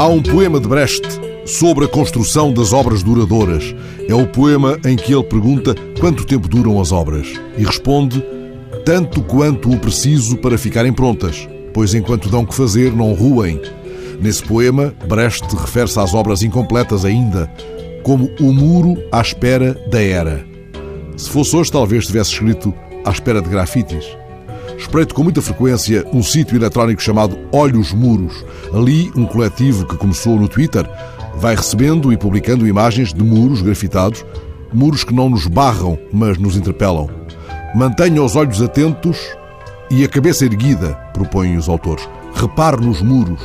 Há um poema de Brecht sobre a construção das obras duradouras. É o poema em que ele pergunta quanto tempo duram as obras e responde tanto quanto o preciso para ficarem prontas, pois enquanto dão que fazer não ruem. Nesse poema, Brecht refere-se às obras incompletas ainda, como o muro à espera da era. Se fosse hoje, talvez tivesse escrito à espera de grafites. Espreito com muita frequência um sítio eletrónico chamado Olhos Muros. Ali, um coletivo que começou no Twitter vai recebendo e publicando imagens de muros grafitados, muros que não nos barram, mas nos interpelam. Mantenha os olhos atentos e a cabeça erguida, propõem os autores. Repare nos muros.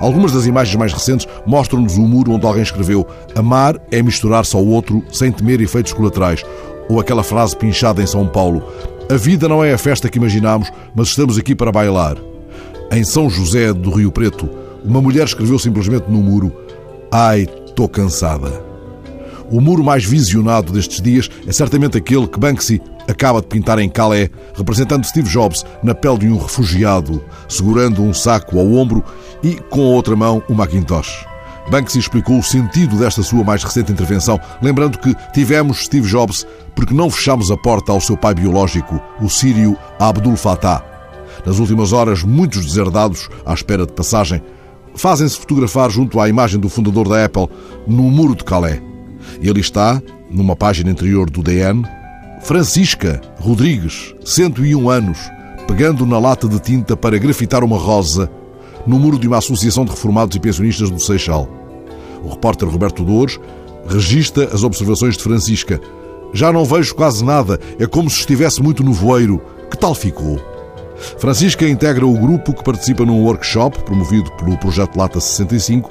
Algumas das imagens mais recentes mostram-nos o muro onde alguém escreveu: Amar é misturar-se ao outro sem temer efeitos colaterais. Ou aquela frase pinchada em São Paulo: A vida não é a festa que imaginamos, mas estamos aqui para bailar. Em São José do Rio Preto, uma mulher escreveu simplesmente no muro: Ai, estou cansada. O muro mais visionado destes dias é certamente aquele que Banksy acaba de pintar em Calais, representando Steve Jobs na pele de um refugiado, segurando um saco ao ombro e, com a outra mão, um Macintosh. Banksy explicou o sentido desta sua mais recente intervenção, lembrando que tivemos Steve Jobs porque não fechamos a porta ao seu pai biológico, o sírio Abdul Fattah. Nas últimas horas, muitos deserdados, à espera de passagem, fazem-se fotografar junto à imagem do fundador da Apple no muro de Calais. Ele está, numa página interior do DN, Francisca Rodrigues, 101 anos, pegando na lata de tinta para grafitar uma rosa no muro de uma associação de reformados e pensionistas do Seixal. O repórter Roberto Dores registra as observações de Francisca. Já não vejo quase nada, é como se estivesse muito no voeiro. Que tal ficou? Francisca integra o grupo que participa num workshop promovido pelo Projeto Lata 65,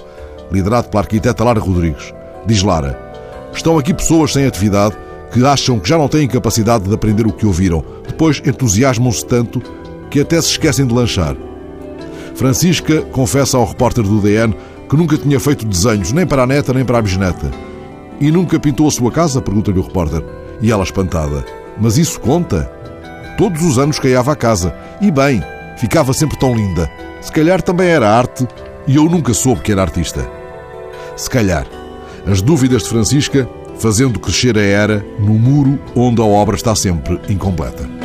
liderado pela arquiteta Lara Rodrigues. Diz Lara: Estão aqui pessoas sem atividade que acham que já não têm capacidade de aprender o que ouviram. Depois entusiasmam-se tanto que até se esquecem de lanchar. Francisca confessa ao repórter do DN que nunca tinha feito desenhos, nem para a neta nem para a bisneta. E nunca pintou a sua casa? pergunta-lhe o repórter. E ela espantada. Mas isso conta? Todos os anos caiava a casa. E bem, ficava sempre tão linda. Se calhar também era arte e eu nunca soube que era artista. Se calhar. As dúvidas de Francisca fazendo crescer a era no muro onde a obra está sempre incompleta.